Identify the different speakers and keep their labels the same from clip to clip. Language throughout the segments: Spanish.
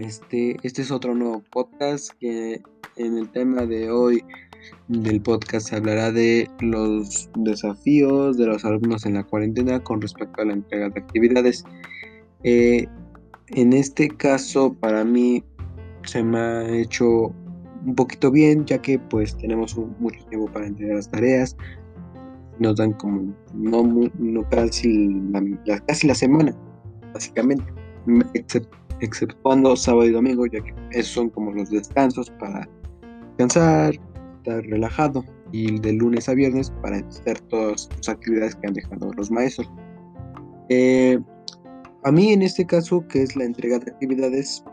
Speaker 1: Este, este es otro nuevo podcast que en el tema de hoy del podcast se hablará de los desafíos de los alumnos en la cuarentena con respecto a la entrega de actividades. Eh, en este caso para mí se me ha hecho un poquito bien ya que pues tenemos mucho tiempo para entregar las tareas. Nos dan como no, no casi, la, casi la semana, básicamente, excepto exceptuando sábado y domingo, ya que esos son como los descansos para descansar, estar relajado, y de lunes a viernes para hacer todas las actividades que han dejado los maestros. Eh, a mí en este caso, que es la entrega de actividades,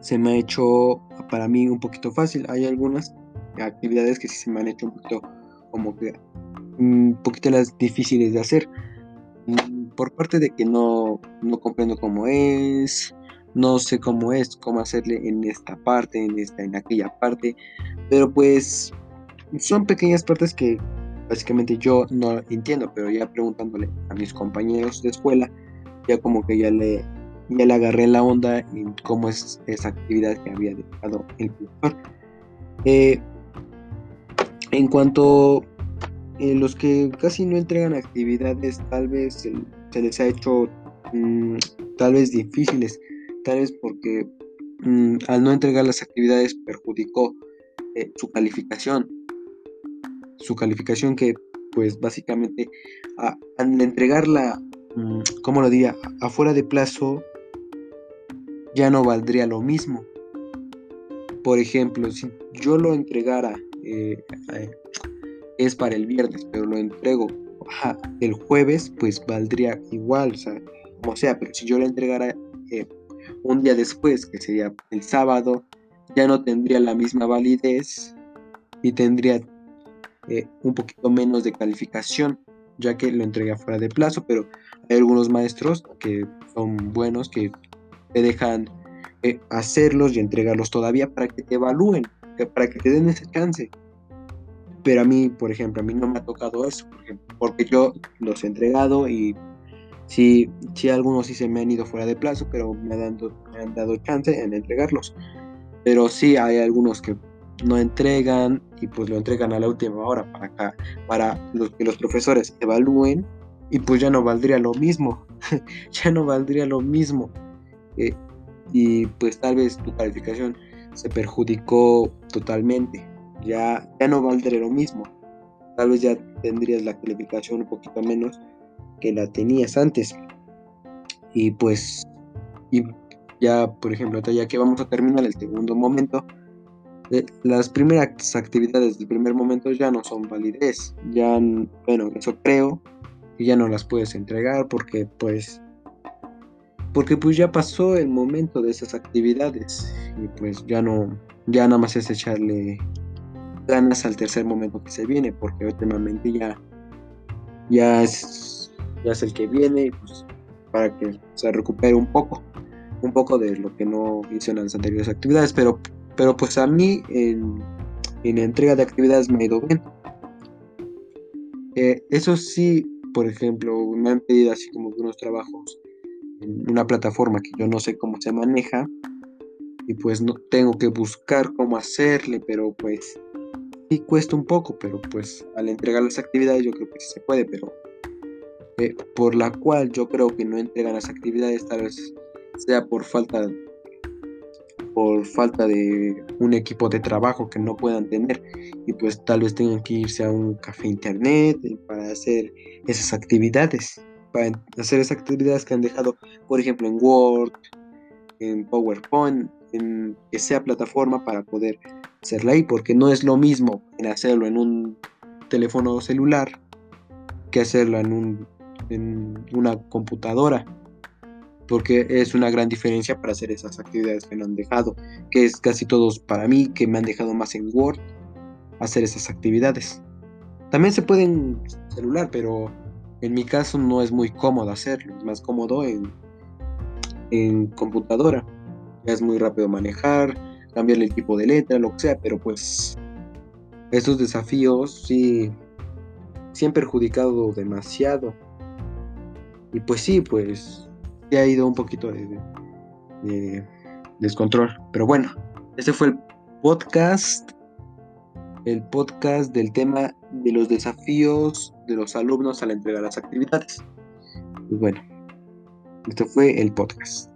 Speaker 1: se me ha hecho para mí un poquito fácil. Hay algunas actividades que sí se me han hecho un poquito como que un poquito las difíciles de hacer por parte de que no, no comprendo cómo es, no sé cómo es, cómo hacerle en esta parte, en esta, en aquella parte, pero pues son pequeñas partes que básicamente yo no entiendo, pero ya preguntándole a mis compañeros de escuela, ya como que ya le, ya le agarré la onda en cómo es esa actividad que había dejado el profesor. Eh, en cuanto los que casi no entregan actividades, tal vez se les ha hecho mm, tal vez difíciles, tal vez porque mm, al no entregar las actividades perjudicó eh, su calificación. Su calificación que pues básicamente al entregarla, mm, ¿cómo lo diría? Afuera de plazo ya no valdría lo mismo. Por ejemplo, si yo lo entregara eh, es para el viernes, pero lo entrego el jueves, pues valdría igual, o sea, como sea, pero si yo lo entregara eh, un día después, que sería el sábado, ya no tendría la misma validez y tendría eh, un poquito menos de calificación, ya que lo entregué fuera de plazo, pero hay algunos maestros que son buenos, que te dejan eh, hacerlos y entregarlos todavía para que te evalúen, para que te den ese chance. Pero a mí, por ejemplo, a mí no me ha tocado eso, porque yo los he entregado y sí, sí algunos sí se me han ido fuera de plazo, pero me han, dado, me han dado chance en entregarlos. Pero sí hay algunos que no entregan y pues lo entregan a la última hora para acá, para los, que los profesores evalúen y pues ya no valdría lo mismo, ya no valdría lo mismo. Eh, y pues tal vez tu calificación se perjudicó totalmente ya, ya no valdría lo mismo. Tal vez ya tendrías la calificación un poquito menos que la tenías antes. Y pues, y ya, por ejemplo, ya que vamos a terminar el segundo momento, eh, las primeras actividades del primer momento ya no son validez. Ya, bueno, eso creo, y ya no las puedes entregar porque pues porque pues ya pasó el momento de esas actividades y pues ya no ya nada más es echarle ganas al tercer momento que se viene, porque últimamente ya, ya, es, ya es el que viene, pues, para que se recupere un poco, un poco de lo que no hizo en las anteriores actividades, pero, pero pues a mí en, en entrega de actividades me ha ido bien. Eh, eso sí, por ejemplo, me han pedido así como unos trabajos en una plataforma que yo no sé cómo se maneja y pues no tengo que buscar cómo hacerle, pero pues sí cuesta un poco, pero pues al entregar las actividades yo creo que sí se puede, pero eh, por la cual yo creo que no entregan las actividades tal vez sea por falta por falta de un equipo de trabajo que no puedan tener y pues tal vez tengan que irse a un café internet para hacer esas actividades para hacer esas actividades que han dejado por ejemplo en Word en PowerPoint en que sea plataforma para poder hacerla ahí, porque no es lo mismo hacerlo en un teléfono celular que hacerlo en, un, en una computadora, porque es una gran diferencia para hacer esas actividades que me han dejado, que es casi todos para mí, que me han dejado más en Word, hacer esas actividades. También se puede en celular, pero en mi caso no es muy cómodo hacerlo, es más cómodo en, en computadora es muy rápido manejar, cambiarle el tipo de letra, lo que sea, pero pues estos desafíos sí, sí han perjudicado demasiado. Y pues sí, pues se ha ido un poquito de, descontrol. Pero bueno, ese fue el podcast, el podcast del tema de los desafíos de los alumnos al entregar las actividades. Pues bueno, este fue el podcast.